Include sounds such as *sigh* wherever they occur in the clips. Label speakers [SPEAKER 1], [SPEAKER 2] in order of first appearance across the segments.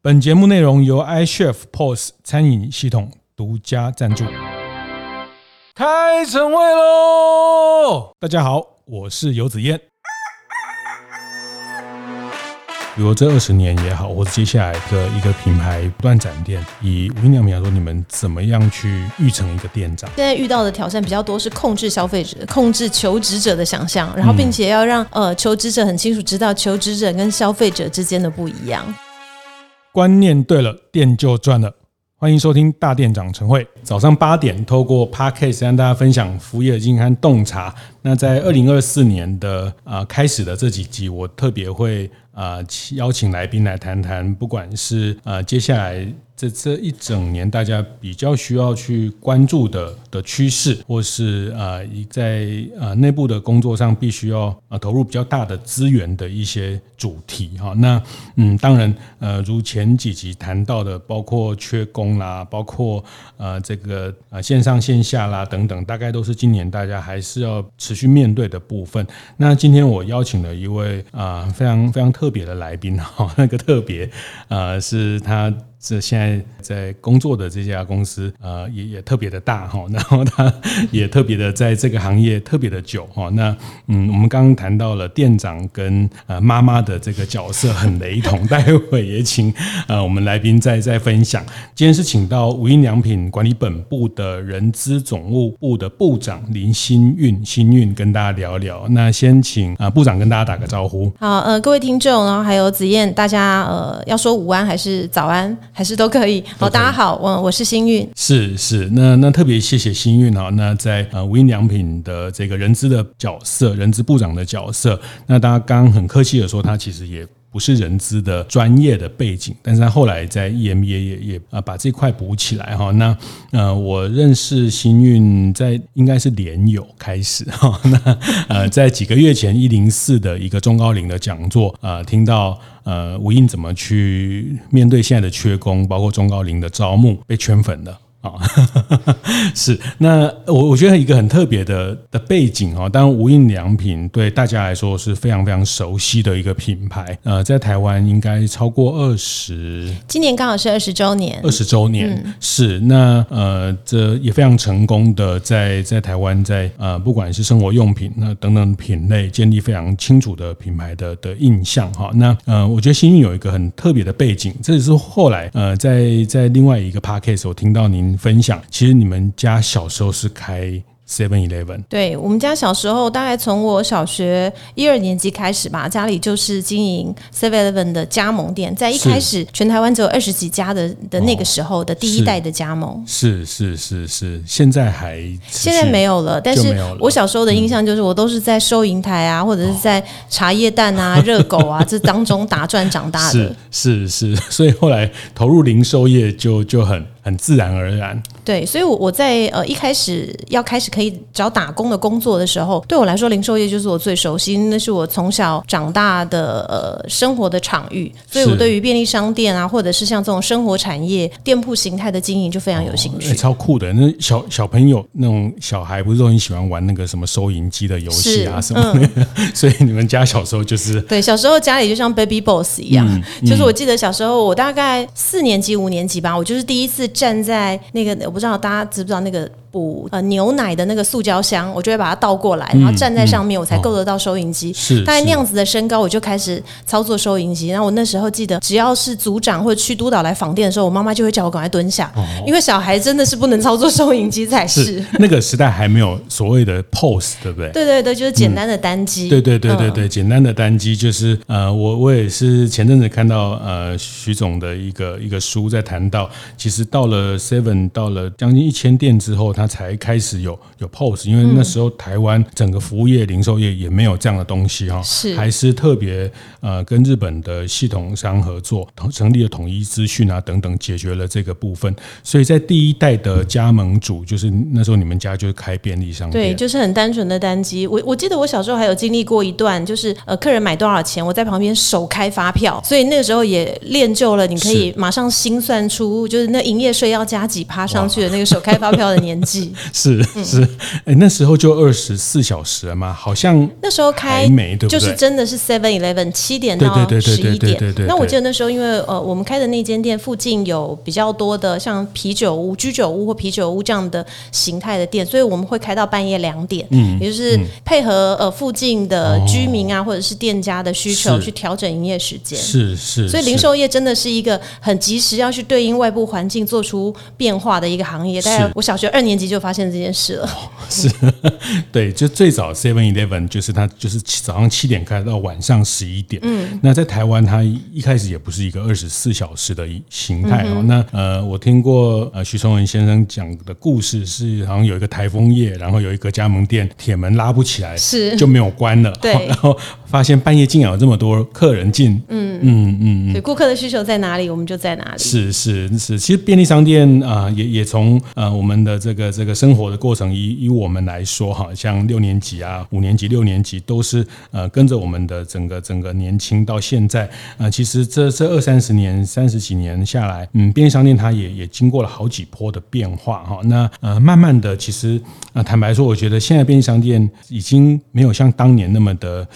[SPEAKER 1] 本节目内容由 iChef POS 餐饮系统独家赞助。开晨会喽！大家好，我是游子燕。比如这二十年也好，或者接下来的一个品牌不断展店，以无印良品来说，你们怎么样去育成一个店长？
[SPEAKER 2] 现在遇到的挑战比较多，是控制消费者、控制求职者的想象，然后并且要让呃求职者很清楚知道求职者跟消费者之间的不一样。
[SPEAKER 1] 观念对了，店就赚了。欢迎收听大店长晨会，早上八点，透过 Podcast 让大家分享服务业经验和洞察。那在二零二四年的啊、开始的这几集，我特别会啊、邀请来宾来谈谈，不管是、呃、接下来。这这一整年，大家比较需要去关注的的趋势，或是呃，在呃内部的工作上，必须要呃投入比较大的资源的一些主题哈。那嗯，当然呃，如前几集谈到的，包括缺工啦，包括呃这个呃线上线下啦等等，大概都是今年大家还是要持续面对的部分。那今天我邀请了一位啊、非常非常特别的来宾哈，*laughs* 那个特别呃是他。这现在在工作的这家公司，呃，也也特别的大哈，*laughs* 然后他也特别的在这个行业特别的久哈。那嗯，我们刚刚谈到了店长跟呃妈妈的这个角色很雷同，*laughs* 待会也请呃我们来宾再再分享。今天是请到无印良品管理本部的人资总务部的部长林新运，新运跟大家聊聊。那先请啊、部长跟大家打个招呼。
[SPEAKER 2] 好，呃，各位听众，然后还有子燕，大家呃要说午安还是早安？还是都可以。好，大家好，我我是星运。
[SPEAKER 1] 是是，那那特别谢谢星运啊。那在呃无印良品的这个人资的角色，人资部长的角色，那大家刚刚很客气的说，他其实也不是人资的专业的背景，但是他后来在 EMEA 也也啊把这块补起来哈。那呃，我认识新运在应该是联友开始哈。那呃，在几个月前一零四的一个中高龄的讲座啊，听到。呃，吴印怎么去面对现在的缺工，包括中高龄的招募，被圈粉了。啊，*laughs* 是。那我我觉得一个很特别的的背景啊，当然无印良品对大家来说是非常非常熟悉的一个品牌，呃，在台湾应该超过二十，
[SPEAKER 2] 今年刚好是二十周年，
[SPEAKER 1] 二十周年、嗯、是那呃，这也非常成功的在在台湾在呃不管是生活用品那等等品类建立非常清楚的品牌的的印象哈，那呃，我觉得新运有一个很特别的背景，这也是后来呃在在另外一个 podcast 我听到您。分享，其实你们家小时候是开 Seven Eleven，
[SPEAKER 2] 对，我们家小时候大概从我小学一二年级开始吧，家里就是经营 Seven Eleven 的加盟店，在一开始全台湾只有二十几家的的那个时候的第一代的加盟，
[SPEAKER 1] 是是是是，是，现在还
[SPEAKER 2] 现在没有了，但是我小时候的印象就是我都是在收银台啊，或者是在茶叶蛋啊、热狗啊 *laughs* 这当中打转长大的，
[SPEAKER 1] 是是是，所以后来投入零售业就就很。很自然而然，
[SPEAKER 2] 对，所以，我我在呃一开始要开始可以找打工的工作的时候，对我来说，零售业就是我最熟悉，那是我从小长大的呃生活的场域，所以我对于便利商店啊，或者是像这种生活产业店铺形态的经营就非常有兴趣。哦欸、超
[SPEAKER 1] 酷的，那小小朋友那种小孩不是都很喜欢玩那个什么收银机的游戏啊什么的，嗯、*laughs* 所以你们家小时候就是
[SPEAKER 2] 对，小时候家里就像 Baby Boss 一样，嗯嗯、就是我记得小时候我大概四年级五年级吧，我就是第一次。站在那个，我不知道大家知不知道那个。补呃牛奶的那个塑胶箱，我就会把它倒过来，然后站在上面，我才够得到收银机。是、嗯，大概那样子的身高，我就开始操作收银机。然后我那时候记得，只要是组长或者区督导来访店的时候，我妈妈就会叫我赶快蹲下，哦、因为小孩真的是不能操作收银机才是，是。
[SPEAKER 1] 那个时代还没有所谓的 POS，对不对？
[SPEAKER 2] 对对对，就是简单的单机。
[SPEAKER 1] 嗯、对对对对对，简单的单机就是呃，我我也是前阵子看到呃徐总的一个一个书在谈到，其实到了 Seven 到了将近一千店之后，他才开始。有有 POS，因为那时候台湾整个服务业、零售业也没有这样的东西哈，是还是特别呃跟日本的系统商合作，成立了统一资讯啊等等，解决了这个部分。所以在第一代的加盟主，就是那时候你们家就是开便利商店，
[SPEAKER 2] 对，就是很单纯的单机。我我记得我小时候还有经历过一段，就是呃客人买多少钱，我在旁边手开发票，所以那个时候也练就了你可以马上心算出就是那营业税要加几趴上去的那个手开发票的年记。*laughs*
[SPEAKER 1] 是是，哎、那时候就二十四小时了吗？好像
[SPEAKER 2] 那时候开没对不对？就是真的是 Seven Eleven 七点到十一点。那我记得那时候，因为呃，我们开的那间店附近有比较多的像啤酒屋、居酒屋或啤酒屋这样的形态的店，所以我们会开到半夜两点。嗯，也就是配合呃附近的居民啊、哦，或者是店家的需求去调整营业时间。
[SPEAKER 1] 是是，
[SPEAKER 2] 所以零售业真的是一个很及时要去对应外部环境做出变化的一个行业。大概我小学二年级就发现这件事了。哦、*laughs*
[SPEAKER 1] 是，对，就最早 Seven Eleven 就是它就是早上七点开到晚上十一点。嗯，那在台湾它一开始也不是一个二十四小时的形态哦。那呃，我听过呃徐崇文先生讲的故事是，好像有一个台风夜，然后有一个加盟店铁门拉不起来，是就没有关了。
[SPEAKER 2] 对，*laughs*
[SPEAKER 1] 然后发现半夜竟然有这么多客人进。嗯嗯嗯，
[SPEAKER 2] 对，顾客的需求在哪里，我们就在哪里。
[SPEAKER 1] 是是是，其实便利商店啊、呃，也也从呃我们的这个这个生活的过程，以以我们来说哈，像六年级啊、五年级、六年级都是呃跟着我们的整个整个年轻到现在啊、呃，其实这这二三十年、三十几年下来，嗯，便利商店它也也经过了好几波的变化哈。那呃，慢慢的，其实呃，坦白说，我觉得现在便利商店已经没有像当年那么的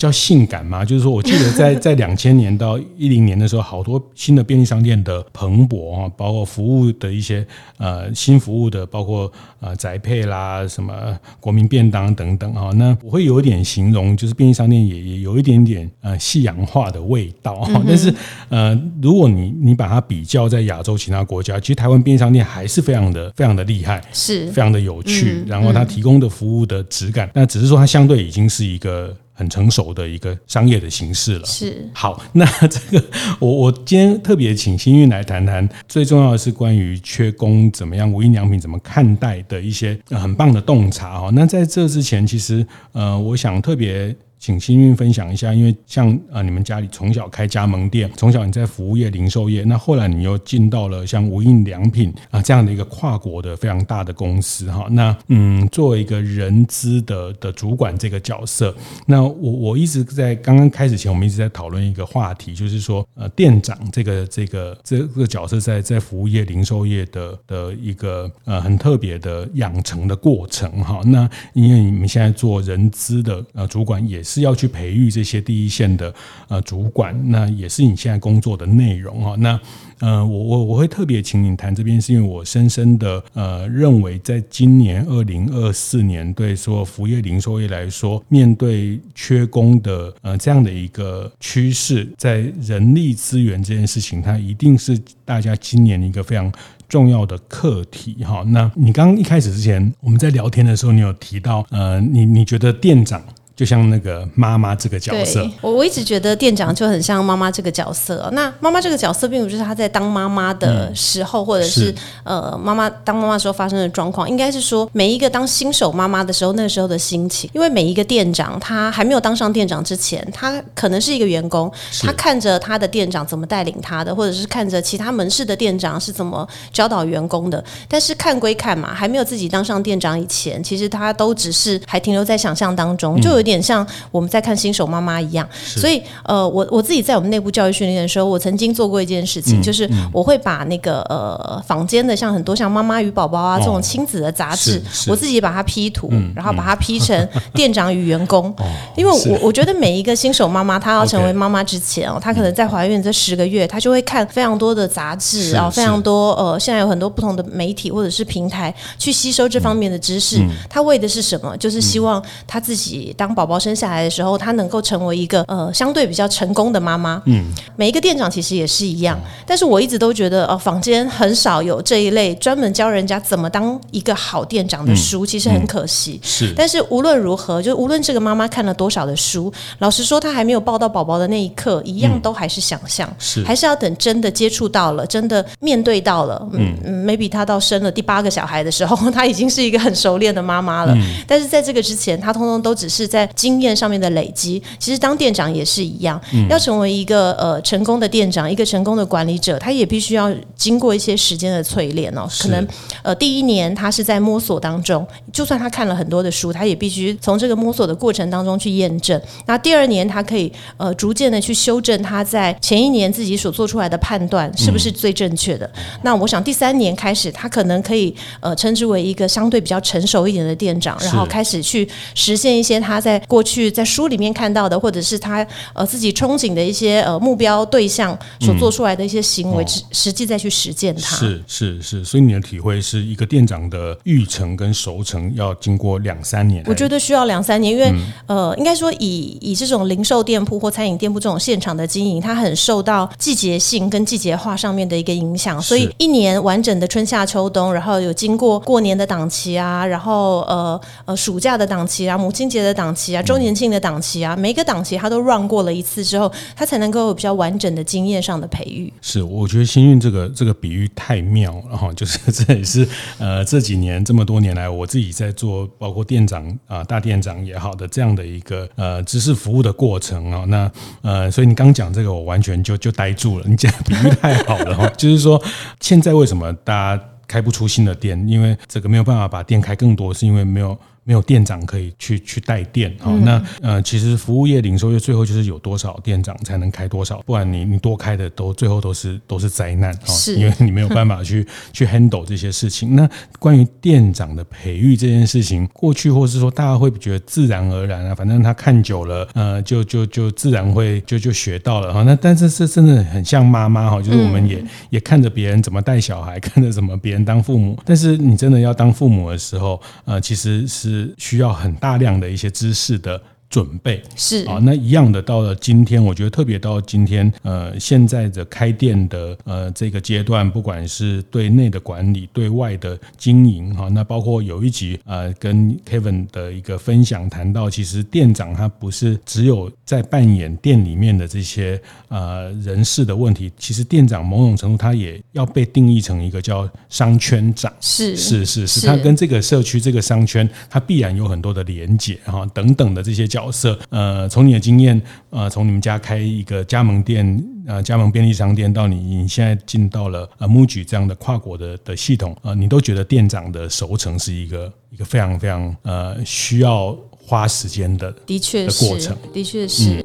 [SPEAKER 1] 叫性感嘛，就是说我记得在 *laughs* 在两千年到一零年的时候，好多新的便利商店的蓬勃啊，包括服务的一些呃新服务的，包括呃宅配啦、什么国民便当等等啊。那我会有一点形容，就是便利商店也也有一点点呃西洋化的味道。但是呃，如果你你把它比较在亚洲其他国家，其实台湾便利商店还是非常的非常的厉害，是非常的有趣。然后它提供的服务的质感，那只是说它相对已经是一个。很成熟的一个商业的形式了。是好，*laughs* 那这个我我今天特别请新运来谈谈，最重要的是关于缺工怎么样，无印良品怎么看待的一些很棒的洞察哈。那在这之前，其实呃，我想特别。请幸运分享一下，因为像啊，你们家里从小开加盟店，从小你在服务业、零售业，那后来你又进到了像无印良品啊这样的一个跨国的非常大的公司哈。那嗯，作为一个人资的的主管这个角色，那我我一直在刚刚开始前，我们一直在讨论一个话题，就是说呃，店长这个这个这个角色在在服务业、零售业的的一个呃很特别的养成的过程哈。那因为你们现在做人资的呃主管也是。是要去培育这些第一线的呃主管，那也是你现在工作的内容哈。那呃，我我我会特别请你谈这边，是因为我深深的呃认为，在今年二零二四年，对所有服务业、零售业来说，面对缺工的呃这样的一个趋势，在人力资源这件事情，它一定是大家今年一个非常重要的课题哈。那你刚刚一开始之前，我们在聊天的时候，你有提到呃，你你觉得店长？就像那个妈妈这个角色，
[SPEAKER 2] 我我一直觉得店长就很像妈妈这个角色。那妈妈这个角色，并不是她在当妈妈的时候，或者是呃妈妈当妈妈时候发生的状况，应该是说每一个当新手妈妈的时候，那个时候的心情。因为每一个店长，他还没有当上店长之前，他可能是一个员工，他看着他的店长怎么带领他的，或者是看着其他门市的店长是怎么教导员工的。但是看归看嘛，还没有自己当上店长以前，其实他都只是还停留在想象当中，就有点。有点像我们在看新手妈妈一样，所以呃，我我自己在我们内部教育训练的时候，我曾经做过一件事情，嗯、就是我会把那个呃坊间的像很多像妈妈与宝宝啊这种亲子的杂志，我自己把它 P 图，然后把它 P 成店长与员工，*laughs* 因为我我觉得每一个新手妈妈她要成为妈妈之前哦，她可能在怀孕这十个月，她就会看非常多的杂志，然后非常多呃，现在有很多不同的媒体或者是平台去吸收这方面的知识，她为的是什么？就是希望她自己当。宝宝生下来的时候，他能够成为一个呃相对比较成功的妈妈。嗯，每一个店长其实也是一样，但是我一直都觉得，呃，坊间很少有这一类专门教人家怎么当一个好店长的书，其实很可惜。是，但是无论如何，就无论这个妈妈看了多少的书，老实说，她还没有抱到宝宝的那一刻，一样都还是想象，是，还是要等真的接触到了，真的面对到了，嗯嗯，maybe 她到生了第八个小孩的时候，*laughs* 她已经是一个很熟练的妈妈了。但是在这个之前，她通通都只是在。在经验上面的累积。其实当店长也是一样，嗯、要成为一个呃成功的店长，一个成功的管理者，他也必须要经过一些时间的淬炼哦。可能呃第一年他是在摸索当中，就算他看了很多的书，他也必须从这个摸索的过程当中去验证。那第二年他可以呃逐渐的去修正他在前一年自己所做出来的判断是不是最正确的。嗯、那我想第三年开始，他可能可以呃称之为一个相对比较成熟一点的店长，然后开始去实现一些他在过去在书里面看到的，或者是他呃自己憧憬的一些呃目标对象所做出来的一些行为，实、嗯、实际再去实践它。
[SPEAKER 1] 是是是，所以你的体会是一个店长的育成跟熟成要经过两三年。
[SPEAKER 2] 我觉得需要两三年，因为、嗯、呃，应该说以以这种零售店铺或餐饮店铺这种现场的经营，它很受到季节性跟季节化上面的一个影响，所以一年完整的春夏秋冬，然后有经过过年的档期啊，然后呃呃暑假的档期啊，母亲节的档期啊，周年庆的档期啊，每一个档期他都 run 过了一次之后，他才能够有比较完整的经验上的培育。
[SPEAKER 1] 是，我觉得星运这个这个比喻太妙了哈，*laughs* 就是这也是呃这几年这么多年来我自己在做，包括店长啊、呃、大店长也好的这样的一个呃知识服务的过程啊，那呃所以你刚讲这个我完全就就呆住了，你讲比喻太好了哈，*laughs* 就是说现在为什么大家开不出新的店？因为这个没有办法把店开更多，是因为没有。没有店长可以去去带店啊，那呃，其实服务业零售业最后就是有多少店长才能开多少，不然你你多开的都最后都是都是灾难啊，因为你没有办法去 *laughs* 去 handle 这些事情。那关于店长的培育这件事情，过去或是说大家会觉得自然而然啊，反正他看久了，呃，就就就自然会就就学到了哈。那但是这真的很像妈妈哈，就是我们也也看着别人怎么带小孩，*laughs* 看着怎么别人当父母，但是你真的要当父母的时候，呃，其实是。是需要很大量的一些知识的。准备。
[SPEAKER 2] 是。
[SPEAKER 1] 啊，那一样的，到了今天，我觉得特别到今天，呃，现在的开店的呃这个阶段，不管是对内的管理，对外的经营哈，那包括有一集呃跟 Kevin 的一个分享谈到，其实店长他不是只有在扮演店里面的这些呃人事的问题，其实店长某种程度他也要被定义成一个叫商圈长，
[SPEAKER 2] 是。
[SPEAKER 1] 是是是，他跟这个社区这个商圈，他必然有很多的连结哈等等的这些角。角色，呃，从你的经验，呃，从你们家开一个加盟店，呃，加盟便利商店，到你你现在进到了呃 MUJI 这样的跨国的的系统，呃，你都觉得店长的熟成是一个一个非常非常呃需要花时间的
[SPEAKER 2] 的确
[SPEAKER 1] 的过程，
[SPEAKER 2] 的确是。
[SPEAKER 1] 嗯、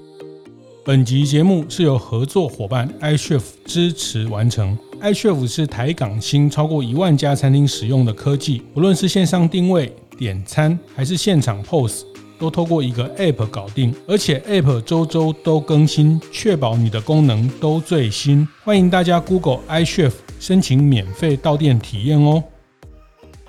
[SPEAKER 1] 本集节目是由合作伙伴 iCHEF 支持完成，iCHEF 是台港新超过一万家餐厅使用的科技，不论是线上定位、点餐，还是现场 POS。都透过一个 App 搞定，而且 App 周周都更新，确保你的功能都最新。欢迎大家 Google iCHEF 申请免费到店体验哦。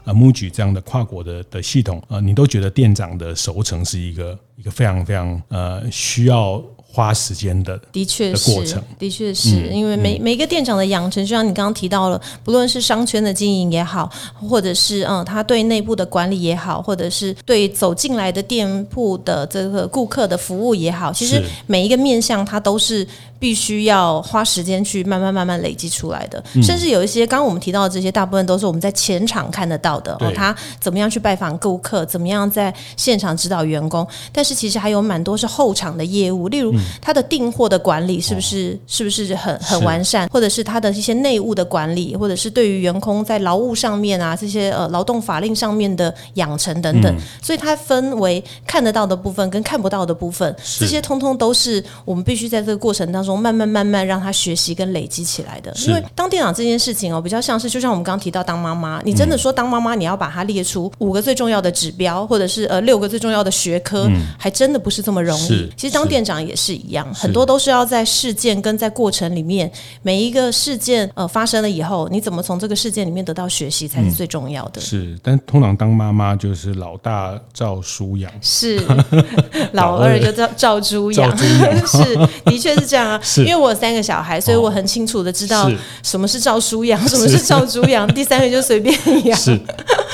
[SPEAKER 1] 啊，MUJI 这样的跨国的的系统，啊，你都觉得店长的熟成是一个一个非常非常呃需要。花时间的
[SPEAKER 2] 的确是过程，的确是因为每每一个店长的养成，就像你刚刚提到了，不论是商圈的经营也好，或者是嗯，他对内部的管理也好，或者是对走进来的店铺的这个顾客的服务也好，其实每一个面向，它都是必须要花时间去慢慢慢慢累积出来的。甚至有一些刚刚我们提到的这些，大部分都是我们在前场看得到的哦，他怎么样去拜访顾客，怎么样在现场指导员工，但是其实还有蛮多是后场的业务，例如。他的订货的管理是不是、哦、是不是很很完善，或者是他的一些内务的管理，或者是对于员工在劳务上面啊这些呃劳动法令上面的养成等等，嗯、所以它分为看得到的部分跟看不到的部分，这些通通都是我们必须在这个过程当中慢慢慢慢让他学习跟累积起来的。因为当店长这件事情哦，比较像是就像我们刚刚提到当妈妈，你真的说当妈妈你要把它列出五个最重要的指标，或者是呃六个最重要的学科，嗯、还真的不是这么容易。其实当店长也是一样。很多都是要在事件跟在过程里面，每一个事件呃发生了以后，你怎么从这个事件里面得到学习才是最重要的。嗯、
[SPEAKER 1] 是，但通常当妈妈就是老大照书养，
[SPEAKER 2] 是。*laughs* 老二。就照照猪养，*laughs* 是的确是这样啊。*laughs* 是。因为我有三个小孩，所以我很清楚的知道什么是照书养，什么是照猪养，第三个就随便养。
[SPEAKER 1] 是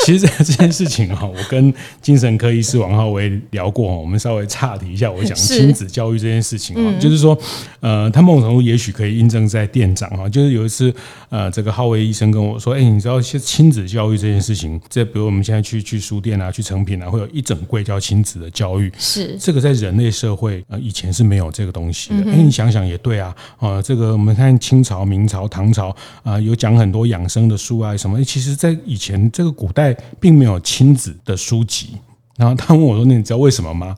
[SPEAKER 1] 其实这件事情哈，我跟精神科医师王浩威聊过，我们稍微岔题一下，我讲亲子教育这件事情啊，就是说，呃，他某种程度也许可以印证在店长哈，就是有一次，呃，这个浩威医生跟我说，哎，你知道，其实亲子教育这件事情，这比如我们现在去去书店啊，去成品啊，会有一整柜叫亲子的教育，
[SPEAKER 2] 是。
[SPEAKER 1] 这个在人类社会呃以前是没有这个东西的，哎，你想想也对啊，啊，这个我们看清朝、明朝、唐朝啊，有讲很多养生的书啊什么，其实，在以前这个古代并没有亲子的书籍。然后他问我说：“那你知道为什么吗？”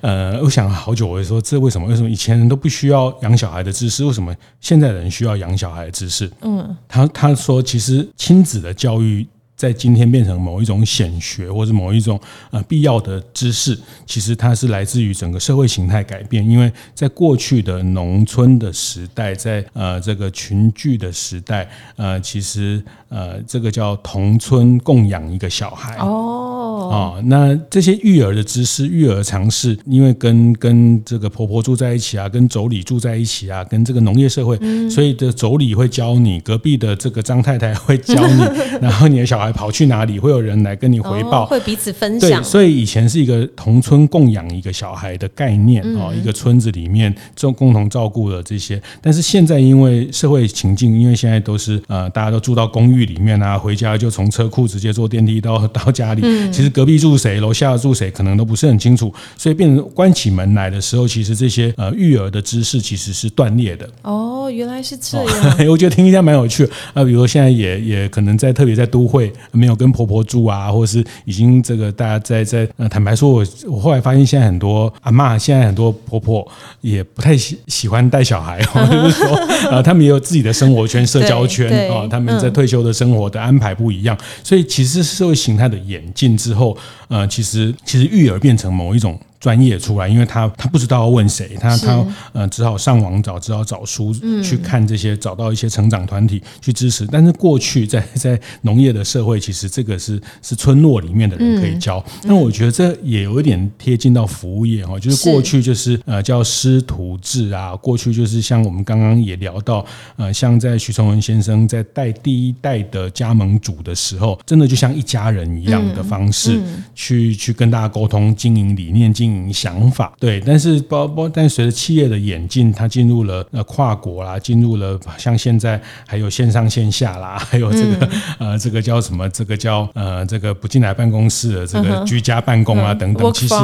[SPEAKER 1] 呃、uh，huh. 我想了好久，我就说：“这为什么？为什么以前人都不需要养小孩的知识？为什么现在人需要养小孩的知识？”嗯，他他说：“其实亲子的教育。”在今天变成某一种显学，或是某一种呃必要的知识，其实它是来自于整个社会形态改变。因为在过去的农村的时代，在呃这个群聚的时代，呃，其实呃这个叫同村供养一个小孩哦啊，那这些育儿的知识、育儿常识，因为跟跟这个婆婆住在一起啊，跟妯娌住在一起啊，跟这个农业社会，嗯、所以的妯娌会教你，隔壁的这个张太太会教你，*laughs* 然后你的小孩。跑去哪里会有人来跟你回报？
[SPEAKER 2] 会彼此分享。
[SPEAKER 1] 对，所以以前是一个同村共养一个小孩的概念啊，一个村子里面共共同照顾了这些。但是现在因为社会情境，因为现在都是呃大家都住到公寓里面啊，回家就从车库直接坐电梯到到家里。其实隔壁住谁，楼下住谁，可能都不是很清楚。所以变成关起门来的时候，其实这些呃育儿的知识其实是断裂的。
[SPEAKER 2] 哦，原来是这样。*laughs*
[SPEAKER 1] 我觉得听一下蛮有趣啊。比如说现在也也可能在特别在都会。没有跟婆婆住啊，或者是已经这个大家在在呃，坦白说，我我后来发现现在很多阿妈，现在很多婆婆也不太喜喜欢带小孩，*laughs* 就是说呃，他们也有自己的生活圈、社交圈啊，他们在退休的生活的安排不一样，所以其实社会形态的演进之后，呃，其实其实育儿变成某一种。专业出来，因为他他不知道要问谁，他他呃只好上网找，只好找书去看这些，嗯、找到一些成长团体去支持。但是过去在 *laughs* 在农业的社会，其实这个是是村落里面的人可以教。那、嗯、我觉得这也有一点贴近到服务业哈，就是过去就是呃叫师徒制啊，过去就是像我们刚刚也聊到呃，像在徐崇文先生在带第一代的加盟主的时候，真的就像一家人一样的方式去、去跟大家沟通经营理念经。想法对，但是包包，但随着企业的演进，它进入了呃跨国啦，进入了像现在还有线上线下啦，还有这个、嗯、*laughs* 呃这个叫什么？这个叫呃这个不进来办公室的这个居家办公啊等等。其实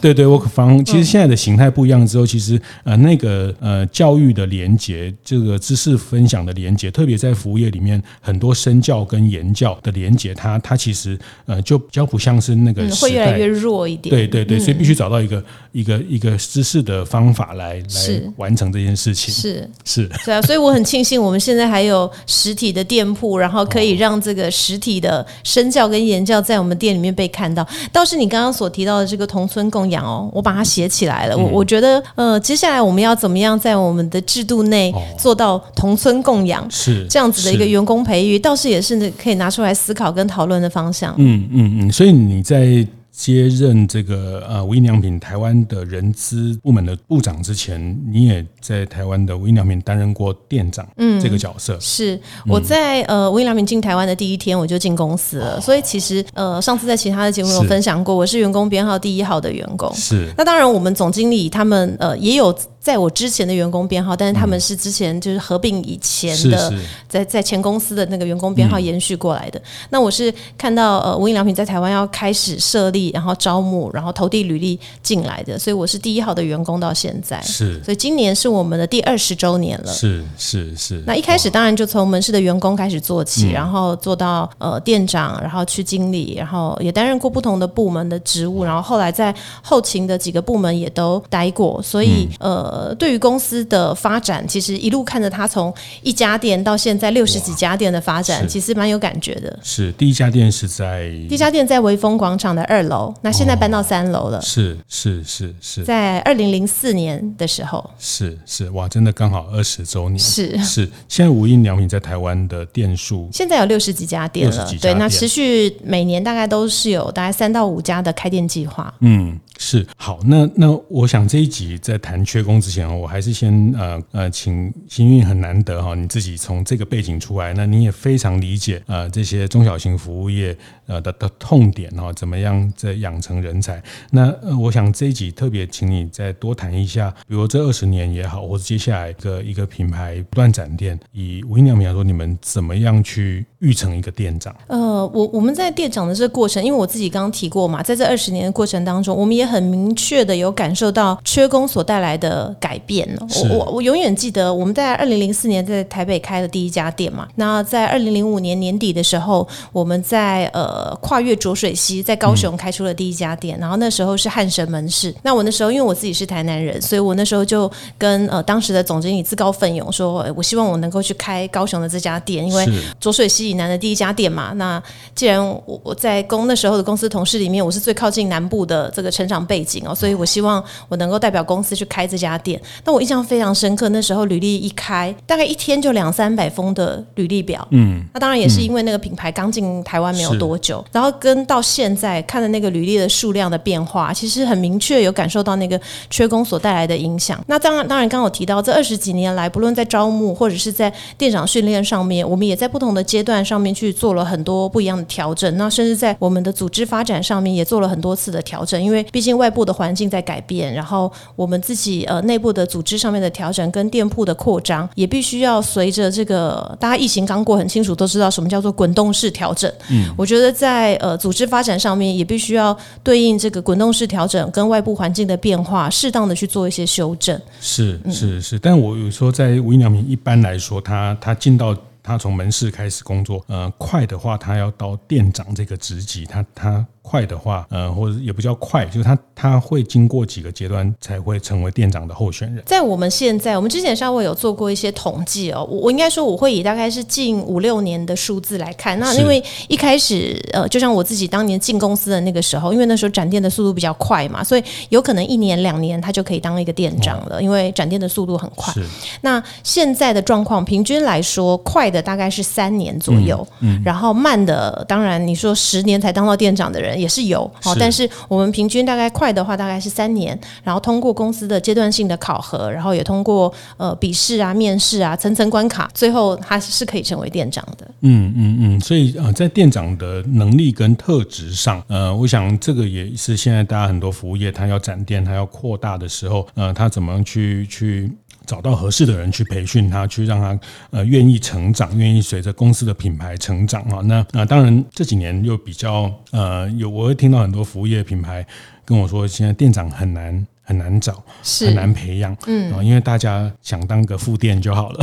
[SPEAKER 1] 对对，work from home。其实现在的形态不一样之后，其实呃那个呃教育的连接，这个知识分享的连接，特别在服务业里面，很多身教跟言教的连接，它它其实呃就比较不像是那个、嗯、会越来越弱一点。对对对，所以必须找到。一个一个一个知识的方法来来完成这件事情
[SPEAKER 2] 是
[SPEAKER 1] 是，
[SPEAKER 2] 对啊，所以我很庆幸我们现在还有实体的店铺，然后可以让这个实体的身教跟言教在我们店里面被看到。倒是你刚刚所提到的这个同村供养哦，我把它写起来了。我我觉得呃，接下来我们要怎么样在我们的制度内做到同村供养是这样子的一个员工培育，倒是也是可以拿出来思考跟讨论的方向。
[SPEAKER 1] 嗯嗯嗯，所以你在。接任这个呃无印良品台湾的人资部门的部长之前，你也在台湾的无印良品担任过店长，嗯，这个角色。
[SPEAKER 2] 是我在呃无印良品进台湾的第一天我就进公司了，所以其实呃上次在其他的节目有分享过，我是员工编号第一号的员工。是，那当然我们总经理他们呃也有。在我之前的员工编号，但是他们是之前就是合并以前的，在在前公司的那个员工编号延续过来的。那我是看到呃无印良品在台湾要开始设立，然后招募，然后投递履历进来的，所以我是第一号的员工到现在。是，所以今年是我们的第二十周年了。是是是。那一开始当然就从门市的员工开始做起，然后做到呃店长，然后去经理，然后也担任过不同的部门的职务，然后后来在后勤的几个部门也都待过，所以呃。呃，对于公司的发展，其实一路看着它从一家店到现在六十几家店的发展，其实蛮有感觉的。
[SPEAKER 1] 是第一家店是在
[SPEAKER 2] 第一家店在微风广场的二楼，那现在搬到三楼了。
[SPEAKER 1] 是是是是，
[SPEAKER 2] 在二零零四年的时候，
[SPEAKER 1] 是是哇，真的刚好二十周年。是是，现在无印良品在台湾的店数
[SPEAKER 2] 现在有六十几家店了。对，那持续每年大概都是有大概三到五家的开店计划。嗯。
[SPEAKER 1] 是好，那那我想这一集在谈缺工之前，我还是先呃呃，请欣韵很难得哈，你自己从这个背景出来，那你也非常理解呃这些中小型服务业呃的的痛点哈，怎么样在养成人才？那呃，我想这一集特别请你再多谈一下，比如这二十年也好，或者接下来一个一个品牌不断展店，以无印良品来说，你们怎么样去育成一个店长？
[SPEAKER 2] 呃，我我们在店长的这个过程，因为我自己刚刚提过嘛，在这二十年的过程当中，我们也很明确的有感受到缺工所带来的改变。我我我永远记得我们在二零零四年在台北开的第一家店嘛。那在二零零五年年底的时候，我们在呃跨越浊水溪，在高雄开出了第一家店。嗯、然后那时候是汉神门市。那我那时候因为我自己是台南人，所以我那时候就跟呃当时的总经理自告奋勇说，我希望我能够去开高雄的这家店，因为浊水溪以南的第一家店嘛。那既然我我在公那时候的公司同事里面，我是最靠近南部的这个成长背景哦，所以我希望我能够代表公司去开这家店。那我印象非常深刻，那时候履历一开，大概一天就两三百封的履历表。嗯，那当然也是因为那个品牌刚进台湾没有多久，然后跟到现在看的那个履历的数量的变化，其实很明确有感受到那个缺工所带来的影响。那当然，当然刚刚我提到这二十几年来，不论在招募或者是在店长训练上面，我们也在不同的阶段上面去做了很多不一样的调整。那甚至在我们的组织发展上面也做了很多次的调整，因为毕竟外部的环境在改变，然后我们自己呃内部的组织上面的调整跟店铺的扩张，也必须要随着这个大家疫情刚过，很清楚都知道什么叫做滚动式调整。嗯，我觉得在呃组织发展上面也必须要对应这个滚动式调整跟外部环境的变化，适当的去做一些修正。
[SPEAKER 1] 是是是，但我有时候在无印良品一般来说，它它进到。他从门市开始工作，呃，快的话，他要到店长这个职级，他他。快的话，呃，或者也不叫快，就是他他会经过几个阶段才会成为店长的候选人。
[SPEAKER 2] 在我们现在，我们之前稍微有做过一些统计哦，我我应该说我会以大概是近五六年的数字来看。那因为一开始，呃，就像我自己当年进公司的那个时候，因为那时候展店的速度比较快嘛，所以有可能一年两年他就可以当一个店长了，因为展店的速度很快。那现在的状况，平均来说，快的大概是三年左右，嗯，然后慢的，当然你说十年才当到店长的人。也是有，好，但是我们平均大概快的话，大概是三年，然后通过公司的阶段性的考核，然后也通过呃笔试啊、面试啊层层关卡，最后他是可以成为店长的。
[SPEAKER 1] 嗯嗯嗯，所以呃，在店长的能力跟特质上，呃，我想这个也是现在大家很多服务业，他要展店，他要扩大的时候，呃，他怎么样去去。找到合适的人去培训他，去让他呃愿意成长，愿意随着公司的品牌成长啊。那那当然这几年又比较呃有，我会听到很多服务业品牌跟我说，现在店长很难。很难找，很难培养，嗯，因为大家想当个副店就好了，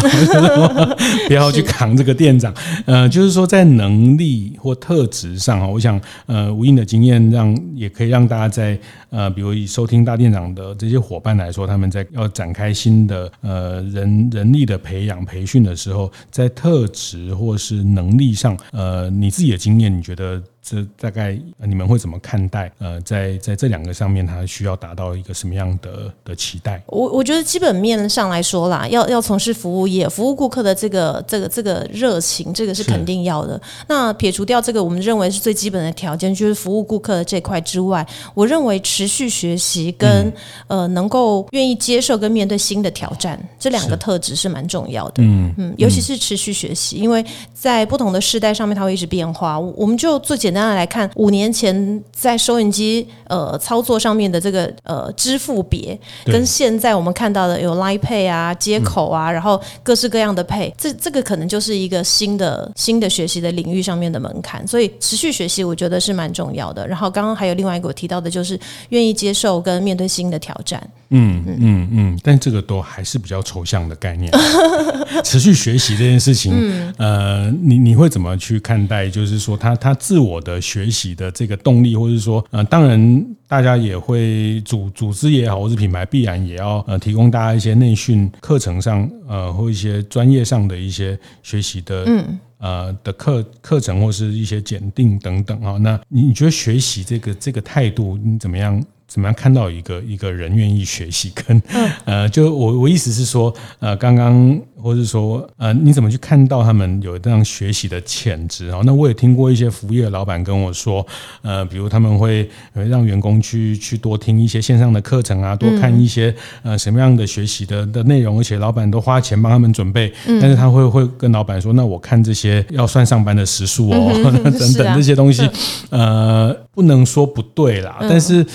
[SPEAKER 1] *laughs* 不要去扛这个店长。呃，就是说在能力或特质上啊，我想，呃，无印的经验让也可以让大家在呃，比如以收听大店长的这些伙伴来说，他们在要展开新的呃人人力的培养培训的时候，在特质或是能力上，呃，你自己的经验，你觉得？这大概你们会怎么看待？呃，在在这两个上面，他需要达到一个什么样的的期待？
[SPEAKER 2] 我我觉得基本面上来说啦，要要从事服务业，服务顾客的这个这个这个热情，这个是肯定要的。那撇除掉这个，我们认为是最基本的条件，就是服务顾客的这块之外，我认为持续学习跟、嗯、呃能够愿意接受跟面对新的挑战，这两个特质是蛮重要的。嗯嗯，尤其是持续学习，因为在不同的世代上面，它会一直变化。我们就最简单。的来看五年前在收音机呃操作上面的这个呃支付别，跟现在我们看到的有 Line Pay 啊接口啊，然后各式各样的 Pay，这这个可能就是一个新的新的学习的领域上面的门槛，所以持续学习我觉得是蛮重要的。然后刚刚还有另外一个我提到的，就是愿意接受跟面对新的挑战。
[SPEAKER 1] 嗯嗯嗯，但这个都还是比较抽象的概念。*laughs* 持续学习这件事情，嗯、呃，你你会怎么去看待？就是说他，他他自我的学习的这个动力，或者是说，呃，当然大家也会组组织也好，或是品牌必然也要呃提供大家一些内训课程上，呃，或一些专业上的一些学习的，嗯。呃的课课程或是一些检定等等啊，那你你觉得学习这个这个态度你怎么样怎么样看到一个一个人愿意学习？跟呃，就我我意思是说，呃，刚刚或是说，呃，你怎么去看到他们有这样学习的潜质啊？那我也听过一些服务业的老板跟我说，呃，比如他们会让员工去去多听一些线上的课程啊，多看一些呃什么样的学习的的内容，而且老板都花钱帮他们准备，但是他会会跟老板说，那我看这些要算上班的时数哦，*laughs* 等等这些东西，呃，不能说不对啦，但是。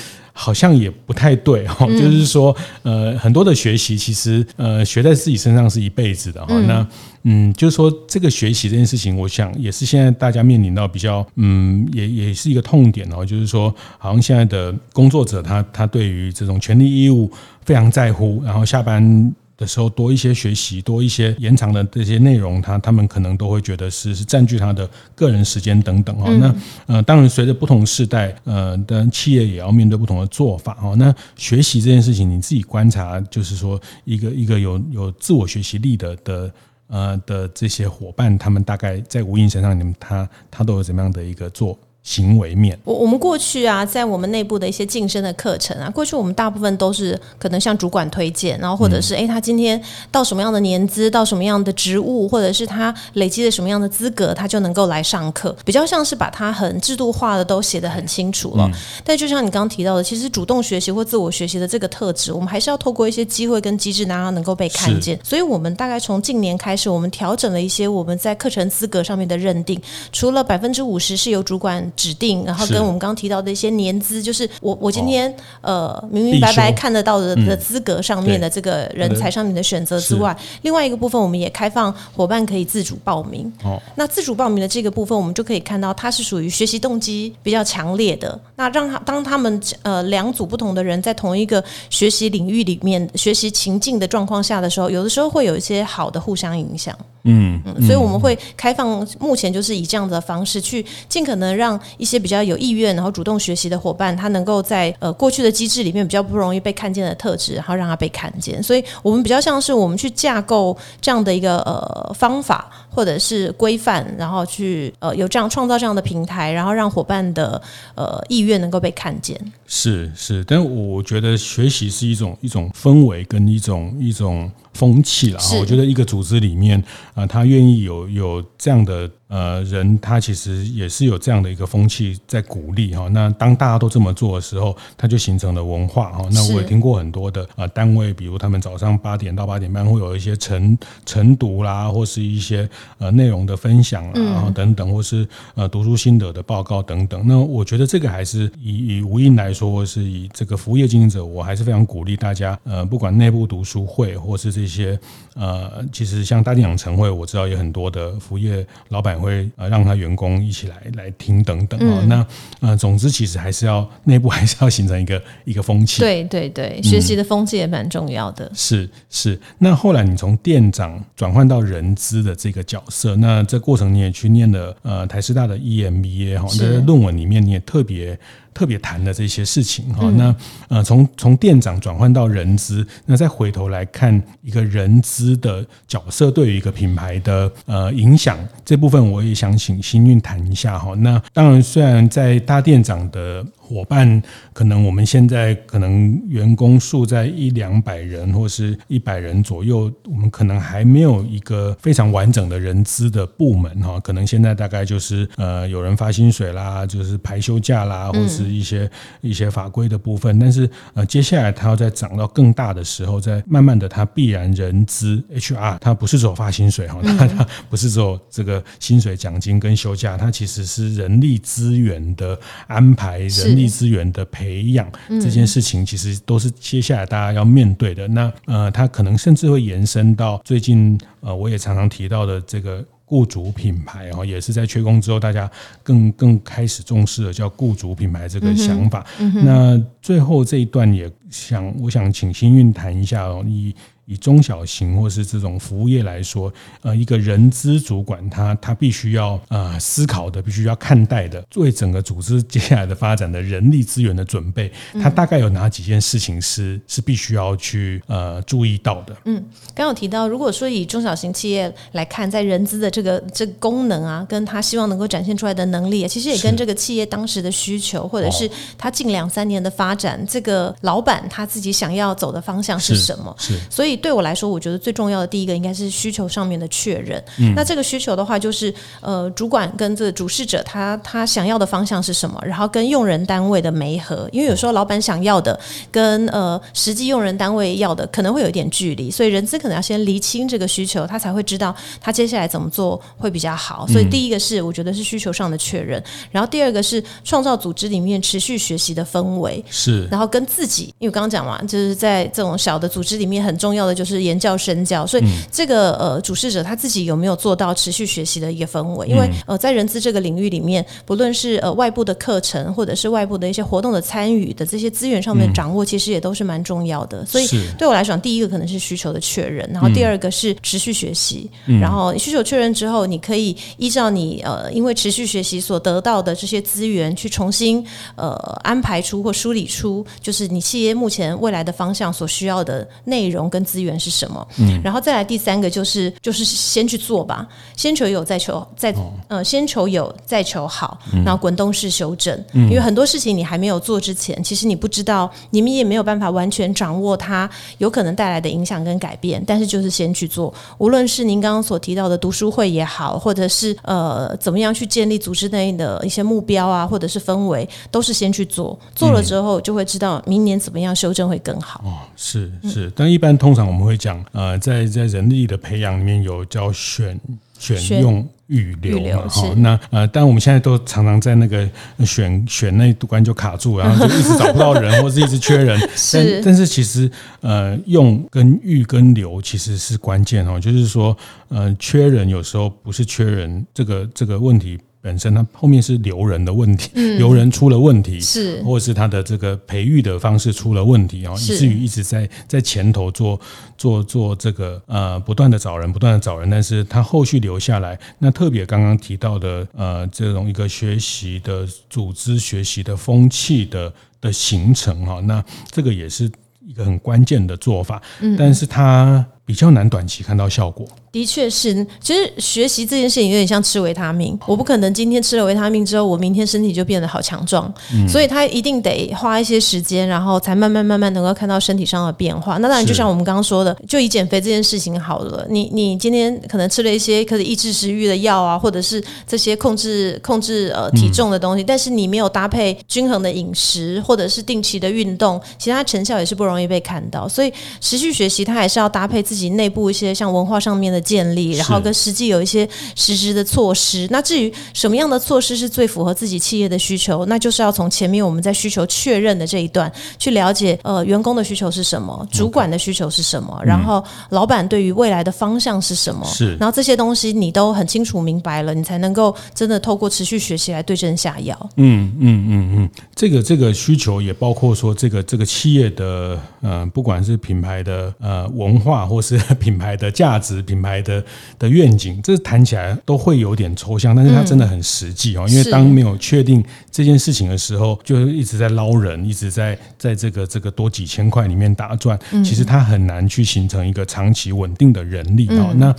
[SPEAKER 1] 好像也不太对哈，就是说，呃，很多的学习其实，呃，学在自己身上是一辈子的哈。那，嗯，就是说，这个学习这件事情，我想也是现在大家面临到比较，嗯，也也是一个痛点哦。就是说，好像现在的工作者他他对于这种权利义务非常在乎，然后下班。的时候多一些学习，多一些延长的这些内容，他他们可能都会觉得是是占据他的个人时间等等哦。那呃，当然随着不同时代，呃的企业也要面对不同的做法哦。那学习这件事情，你自己观察，就是说一个一个有有自我学习力的的呃的这些伙伴，他们大概在无印身上，你们他他都有怎么样的一个做？行为面，
[SPEAKER 2] 我我们过去啊，在我们内部的一些晋升的课程啊，过去我们大部分都是可能向主管推荐，然后或者是哎，他今天到什么样的年资，到什么样的职务，或者是他累积了什么样的资格，他就能够来上课，比较像是把他很制度化的都写得很清楚了。但就像你刚刚提到的，其实主动学习或自我学习的这个特质，我们还是要透过一些机会跟机制，让它能够被看见。所以，我们大概从近年开始，我们调整了一些我们在课程资格上面的认定，除了百分之五十是由主管。指定，然后跟我们刚刚提到的一些年资，就是我我今天呃明明白白看得到的的资格上面的这个人才上面的选择之外，另外一个部分我们也开放伙伴可以自主报名。哦，那自主报名的这个部分，我们就可以看到它是属于学习动机比较强烈的。那让他当他们呃两组不同的人在同一个学习领域里面学习情境的状况下的时候，有的时候会有一些好的互相影响。嗯嗯，所以我们会开放，目前就是以这样的方式去尽可能让一些比较有意愿然后主动学习的伙伴，他能够在呃过去的机制里面比较不容易被看见的特质，然后让他被看见。所以我们比较像是我们去架构这样的一个呃方法或者是规范，然后去呃有这样创造这样的平台，然后让伙伴的呃意愿能够被看见。
[SPEAKER 1] 是是，但我觉得学习是一种一种氛围跟一种一种。风气了哈，我觉得一个组织里面啊，他愿意有有这样的。呃，人他其实也是有这样的一个风气在鼓励哈。那当大家都这么做的时候，它就形成了文化哈。那我也听过很多的呃单位，比如他们早上八点到八点半会有一些晨晨读啦，或是一些呃内容的分享啦，然后等等，或是呃读书心得的报告等等。那我觉得这个还是以以无印来说，或是以这个服务业经营者，我还是非常鼓励大家呃，不管内部读书会或是这些呃，其实像大店长晨会，我知道有很多的服务业老板。会呃让他员工一起来来听等等啊，那呃总之其实还是要内部还是要形成一个 *laughs* 一个风气。
[SPEAKER 2] 对对对，学习的风气也蛮重要的。
[SPEAKER 1] 是是，那后来你从店长转换到人资的这个角色，那这过程你也去念了呃台师大的 EMBA 哈，在论文里面你也特别。特别谈的这些事情哈，那呃，从从店长转换到人资，那再回头来看一个人资的角色对于一个品牌的呃影响这部分，我也想请新运谈一下哈。那当然，虽然在大店长的伙伴，可能我们现在可能员工数在一两百人或是一百人左右，我们可能还没有一个非常完整的人资的部门哈。可能现在大概就是呃，有人发薪水啦，就是排休假啦，或是一些一些法规的部分。但是呃，接下来它要再涨到更大的时候，再慢慢的，它必然人资 HR，它不是只有发薪水哈，它它不是只有这个薪水奖金跟休假，它其实是人力资源的安排人。力资源的培养这件事情，其实都是接下来大家要面对的。那呃，它可能甚至会延伸到最近呃，我也常常提到的这个。雇主品牌哦，也是在缺工之后，大家更更开始重视了叫雇主品牌这个想法。嗯嗯、那最后这一段也想我想请新运谈一下哦，你。以中小型或是这种服务业来说，呃，一个人资主管他他必须要呃思考的，必须要看待的，为整个组织接下来的发展的人力资源的准备，他大概有哪几件事情是是必须要去呃注意到的？
[SPEAKER 2] 嗯，刚有提到，如果说以中小型企业来看，在人资的这个这个功能啊，跟他希望能够展现出来的能力，其实也跟这个企业当时的需求，或者是他近两三年的发展，这个老板他自己想要走的方向是什么？
[SPEAKER 1] 是，
[SPEAKER 2] 所以。对我来说，我觉得最重要的第一个应该是需求上面的确认。嗯、那这个需求的话，就是呃，主管跟这个主事者他他想要的方向是什么，然后跟用人单位的媒合。因为有时候老板想要的跟呃实际用人单位要的可能会有一点距离，所以人资可能要先厘清这个需求，他才会知道他接下来怎么做会比较好。所以第一个是我觉得是需求上的确认，然后第二个是创造组织里面持续学习的氛围。
[SPEAKER 1] 是，
[SPEAKER 2] 然后跟自己，因为刚刚讲嘛，就是在这种小的组织里面很重要的。就是言教身教，所以这个呃主事者他自己有没有做到持续学习的一个氛围？因为呃在人资这个领域里面，不论是呃外部的课程，或者是外部的一些活动的参与的这些资源上面掌握，其实也都是蛮重要的。所以对我来讲，第一个可能是需求的确认，然后第二个是持续学习。然后需求确认之后，你可以依照你呃因为持续学习所得到的这些资源，去重新呃安排出或梳理出，就是你企业目前未来的方向所需要的内容跟资源。资源是什么？嗯，然后再来第三个就是就是先去做吧，先求有再求再呃先求有再求好，然后滚动式修正。嗯，因为很多事情你还没有做之前，其实你不知道，你们也没有办法完全掌握它有可能带来的影响跟改变。但是就是先去做，无论是您刚刚所提到的读书会也好，或者是呃怎么样去建立组织内的一些目标啊，或者是氛围，都是先去做，做了之后就会知道明年怎么样修正会更好。
[SPEAKER 1] 哦，是是，但一般通常。我们会讲，呃，在在人力的培养里面有叫选选用预留嘛，哈，那呃，但我们现在都常常在那个选选那一关就卡住，然后就一直找不到人，或是一直缺人。*laughs* 是但但是其实呃，用跟预跟留其实是关键哦，就是说呃，缺人有时候不是缺人这个这个问题。本身它后面是留人的问题，嗯、留人出了问题，是。或者是他的这个培育的方式出了问题啊，以至于一直在在前头做做做这个呃不断的找人，不断的找人，但是他后续留下来，那特别刚刚提到的呃这种一个学习的组织学习的风气的的形成哈，那这个也是一个很关键的做法，嗯、但是它比较难短期看到效果。
[SPEAKER 2] 的确是，其实学习这件事情有点像吃维他命。我不可能今天吃了维他命之后，我明天身体就变得好强壮。嗯，所以他一定得花一些时间，然后才慢慢慢慢能够看到身体上的变化。那当然，就像我们刚刚说的，就以减肥这件事情好了。你你今天可能吃了一些可以抑制食欲的药啊，或者是这些控制控制呃体重的东西，但是你没有搭配均衡的饮食，或者是定期的运动，其他成效也是不容易被看到。所以持续学习，它还是要搭配自己内部一些像文化上面的。建立，然后跟实际有一些实质的措施。那至于什么样的措施是最符合自己企业的需求，那就是要从前面我们在需求确认的这一段去了解，呃，员工的需求是什么，主管的需求是什么.然后老板对于未来的方向是什么。是，然后这些东西你都很清楚明白了，你才能够真的透过持续学习来对症下药。
[SPEAKER 1] 嗯嗯嗯嗯，这个这个需求也包括说，这个这个企业的呃，不管是品牌的呃文化，或是 *laughs* 品牌的价值，品牌。的的愿景，这谈起来都会有点抽象，但是它真的很实际哦。因为当没有确定这件事情的时候，就一直在捞人，一直在在这个这个多几千块里面打转，其实它很难去形成一个长期稳定的人力哦。那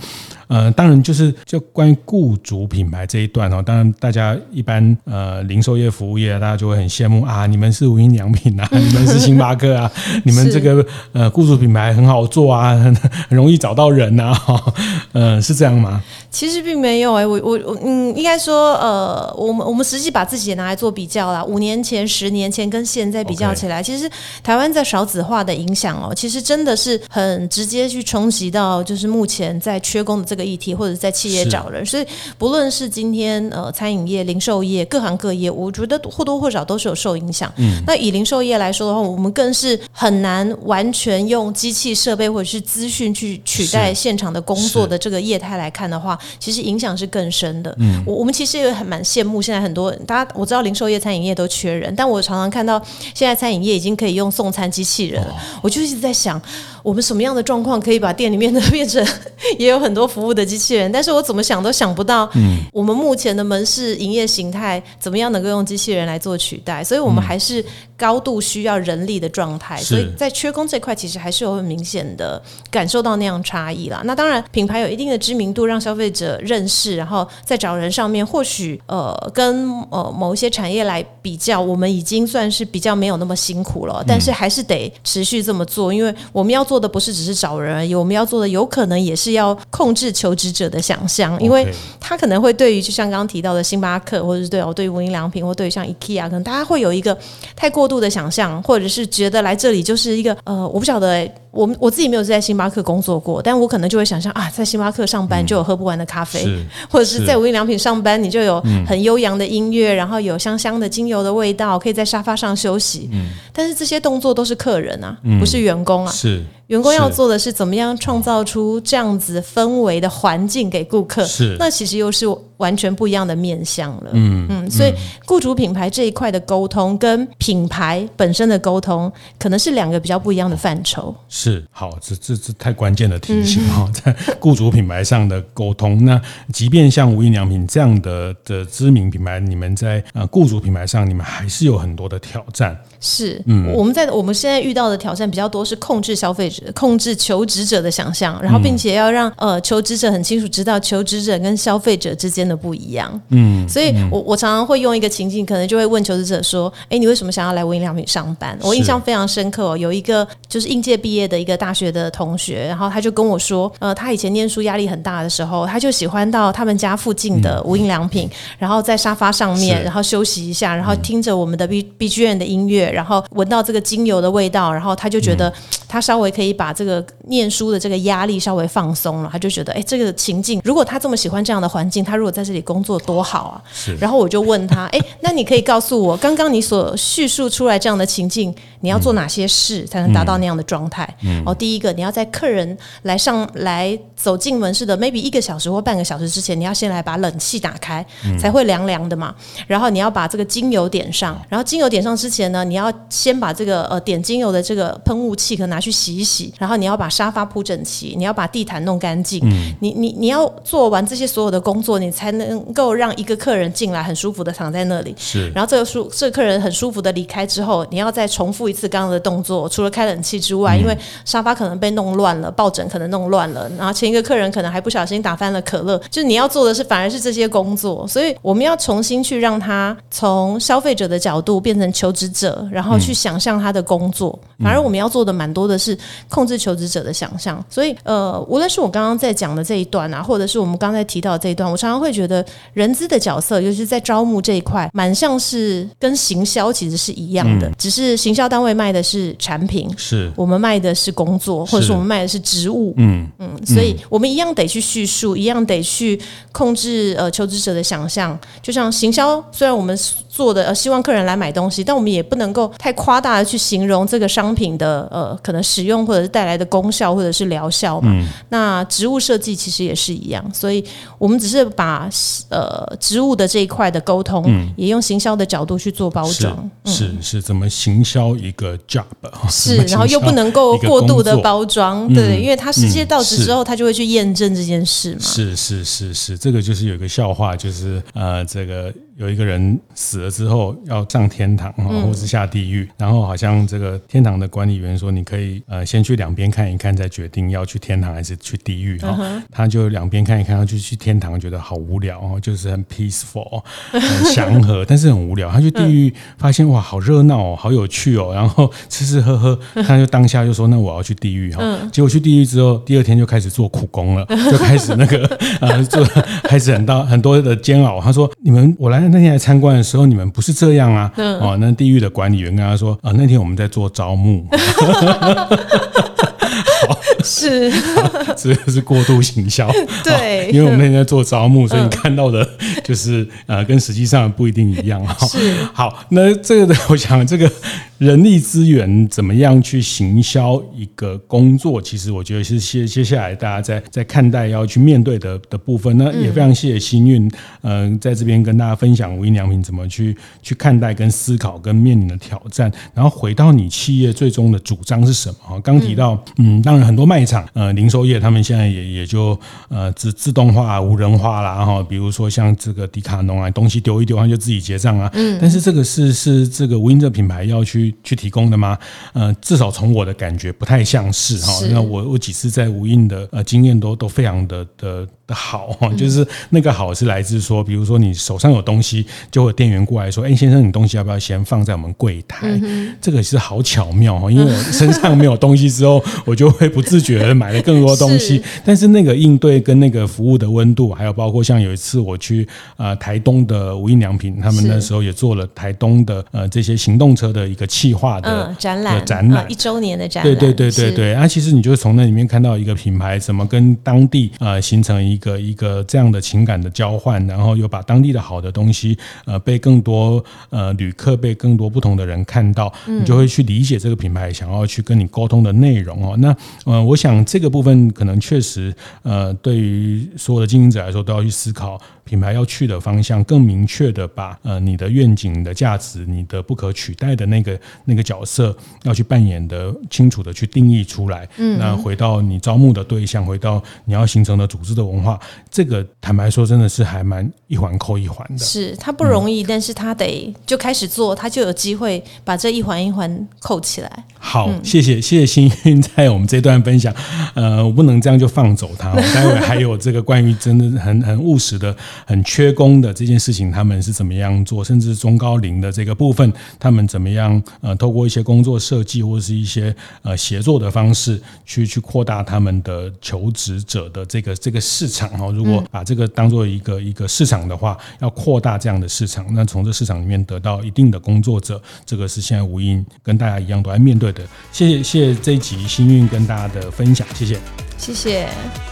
[SPEAKER 1] 呃，当然就是就关于雇主品牌这一段哦，当然大家一般呃零售业、服务业，大家就会很羡慕啊，你们是无印良品啊，你们是星巴克啊，*laughs* 你们这个呃雇主品牌很好做啊，很 *laughs* 很容易找到人呐，哈。嗯，是这样吗？
[SPEAKER 2] 其实并没有哎、欸，我我我嗯，应该说呃，我们我们实际把自己也拿来做比较啦。五年前、十年前跟现在比较起来.其实台湾在少子化的影响哦，其实真的是很直接去冲击到，就是目前在缺工的这个议题，或者在企业找人。所以不论是今天呃餐饮业、零售业各行各业，我觉得或多或少都是有受影响。嗯，那以零售业来说的话，我们更是很难完全用机器设备或者是资讯。讯去取代现场的工作的这个业态来看的话，其实影响是更深的。嗯，我我们其实也很蛮羡慕现在很多大家，我知道零售业、餐饮业都缺人，但我常常看到现在餐饮业已经可以用送餐机器人了，哦、我就一直在想。我们什么样的状况可以把店里面的 *laughs* 变成也有很多服务的机器人？但是我怎么想都想不到，嗯，我们目前的门市营业形态怎么样能够用机器人来做取代？所以我们还是高度需要人力的状态。所以在缺工这块，其实还是有很明显的感受到那样差异啦。那当然，品牌有一定的知名度，让消费者认识，然后在找人上面，或许呃跟呃某一些产业来比较，我们已经算是比较没有那么辛苦了。但是还是得持续这么做，因为我们要。做的不是只是找人而已，我们要做的有可能也是要控制求职者的想象，因为他可能会对于就像刚刚提到的星巴克，或者是对哦，对于无印良品，或对于像 IKEA，可能大家会有一个太过度的想象，或者是觉得来这里就是一个呃，我不晓得欸。我我自己没有在星巴克工作过，但我可能就会想象啊，在星巴克上班就有喝不完的咖啡，嗯、或者是在无印良品上班，你就有很悠扬的音乐，嗯、然后有香香的精油的味道，可以在沙发上休息。嗯、但是这些动作都是客人啊，嗯、不是员工啊。是员工要做的是怎么样创造出这样子氛围的环境给顾客。是那其实又是完全不一样的面向了。嗯嗯，所以雇主品牌这一块的沟通跟品牌本身的沟通，可能是两个比较不一样的范畴。
[SPEAKER 1] 是好，这这这太关键的提醒哈，在雇主品牌上的沟通。那即便像无印良品这样的的知名品牌，你们在呃雇主品牌上，你们还是有很多的挑战。
[SPEAKER 2] 是，嗯，我们在我们现在遇到的挑战比较多，是控制消费者、控制求职者的想象，然后并且要让呃求职者很清楚知道求职者跟消费者之间的不一样。嗯，所以我我常常会用一个情境，可能就会问求职者说：“哎，你为什么想要来无印良品上班？”我印象非常深刻哦，有一个就是应届毕业。的一个大学的同学，然后他就跟我说，呃，他以前念书压力很大的时候，他就喜欢到他们家附近的无印良品，嗯、然后在沙发上面，然后休息一下，然后听着我们的 B BGM 的音乐，然后闻到这个精油的味道，然后他就觉得他稍微可以把这个念书的这个压力稍微放松了，他就觉得，哎，这个情境，如果他这么喜欢这样的环境，他如果在这里工作多好啊！是然后我就问他，哎，那你可以告诉我，刚刚你所叙述出来这样的情境，你要做哪些事才能达到那样的状态？嗯，哦，第一个，你要在客人来上来走进门市的 maybe 一个小时或半个小时之前，你要先来把冷气打开，才会凉凉的嘛。然后你要把这个精油点上，然后精油点上之前呢，你要先把这个呃点精油的这个喷雾器可拿去洗一洗，然后你要把沙发铺整齐，你要把地毯弄干净。嗯，你你你要做完这些所有的工作，你才能够让一个客人进来很舒服的躺在那里。是，然后这个舒这个客人很舒服的离开之后，你要再重复一次刚刚的动作，除了开冷气之外，因为沙发可能被弄乱了，抱枕可能弄乱了，然后前一个客人可能还不小心打翻了可乐，就是你要做的是反而是这些工作，所以我们要重新去让他从消费者的角度变成求职者，然后去想象他的工作。反而我们要做的蛮多的是控制求职者的想象。所以呃，无论是我刚刚在讲的这一段啊，或者是我们刚才提到的这一段，我常常会觉得人资的角色，尤其是在招募这一块，蛮像是跟行销其实是一样的，只是行销单位卖的是产品，是我们卖的是工作。或者是我们卖的是职务，嗯嗯，所以我们一样得去叙述，一样得去控制呃求职者的想象。就像行销，虽然我们做的呃希望客人来买东西，但我们也不能够太夸大的去形容这个商品的呃可能使用或者是带来的功效或者是疗效嘛。嗯、那植物设计其实也是一样，所以我们只是把呃植物的这一块的沟通，嗯、也用行销的角度去做包装。
[SPEAKER 1] 是、嗯、是，是怎么行销一个 job？*laughs*
[SPEAKER 2] 是，然后又不能够过度的包装，嗯、对，因为他实际到职之后，他就会去验证这件事嘛。
[SPEAKER 1] 是是是是，这个就是有一个笑话，就是呃，这个。有一个人死了之后要上天堂哈，或是下地狱，然后好像这个天堂的管理员说，你可以呃先去两边看一看，再决定要去天堂还是去地狱哈。他就两边看一看，他就去天堂，觉得好无聊哦，就是很 peaceful，*laughs* 很祥和，但是很无聊。他去地狱发现哇，好热闹哦，好有趣哦，然后吃吃喝喝，他就当下就说，那我要去地狱哈。结果去地狱之后，第二天就开始做苦工了，就开始那个呃做 *laughs* 开始很大很多的煎熬。他说，你们我来。那天来参观的时候，你们不是这样啊？嗯、哦，那地狱的管理员跟他说：“啊，那天我们在做招募。” *laughs* *laughs* 好。
[SPEAKER 2] 是，*laughs*
[SPEAKER 1] 这是过度行销。*laughs*
[SPEAKER 2] 对，
[SPEAKER 1] 因为我们那天在做招募，所以你看到的就是、嗯、呃，跟实际上不一定一样哈。
[SPEAKER 2] 是，*laughs*
[SPEAKER 1] 好，那这个我想这个。人力资源怎么样去行销一个工作？其实我觉得是接接下来大家在在看待要去面对的的部分。那也非常谢谢幸运，嗯、呃，在这边跟大家分享无印良品怎么去去看待、跟思考、跟面临的挑战。然后回到你企业最终的主张是什么？哈，刚提到，嗯，当然很多卖场，呃，零售业他们现在也也就呃自自动化、无人化啦，哈，比如说像这个迪卡侬啊，东西丢一丢，它就自己结账啊。嗯，但是这个是是这个无印这个品牌要去。去提供的吗？呃，至少从我的感觉不太像是哈。那我我几次在无印的呃经验都都非常的的的好哈，就是那个好是来自说，比如说你手上有东西，就会店员过来说：“哎，先生，你东西要不要先放在我们柜台？”这个是好巧妙哈，因为我身上没有东西之后，我就会不自觉的买了更多东西。但 *laughs* 是那个应对跟那个服务的温度，还有包括像有一次我去呃台东的无印良品，他们那时候也做了台东的呃这些行动车的一个企划的、嗯、展览，展览
[SPEAKER 2] 一周年的展览，
[SPEAKER 1] 对对对对对。啊，其实你就从那里面看到一个品牌怎么跟当地呃形成一个一个这样的情感的交换，然后又把当地的好的东西呃被更多呃旅客被更多不同的人看到，你就会去理解这个品牌想要去跟你沟通的内容哦。那呃，我想这个部分可能确实呃，对于所有的经营者来说都要去思考。品牌要去的方向，更明确的把呃你的愿景、你的价值、你的不可取代的那个那个角色要去扮演的清楚的去定义出来。嗯，那回到你招募的对象，回到你要形成的组织的文化，这个坦白说真的是还蛮一环扣一环的。
[SPEAKER 2] 是它不容易，嗯、但是他得就开始做，他就有机会把这一环一环扣起来。
[SPEAKER 1] 好，谢谢谢谢幸运在我们这段分享。呃，我不能这样就放走他，待会还有这个关于真的很很务实的。很缺工的这件事情，他们是怎么样做？甚至中高龄的这个部分，他们怎么样？呃，透过一些工作设计或者是一些呃协作的方式，去去扩大他们的求职者的这个这个市场哈。如果把这个当做一个一个市场的话，要扩大这样的市场，那从这市场里面得到一定的工作者，这个是现在无印跟大家一样都在面对的。谢谢谢谢这一集幸运跟大家的分享，谢谢，
[SPEAKER 2] 谢谢。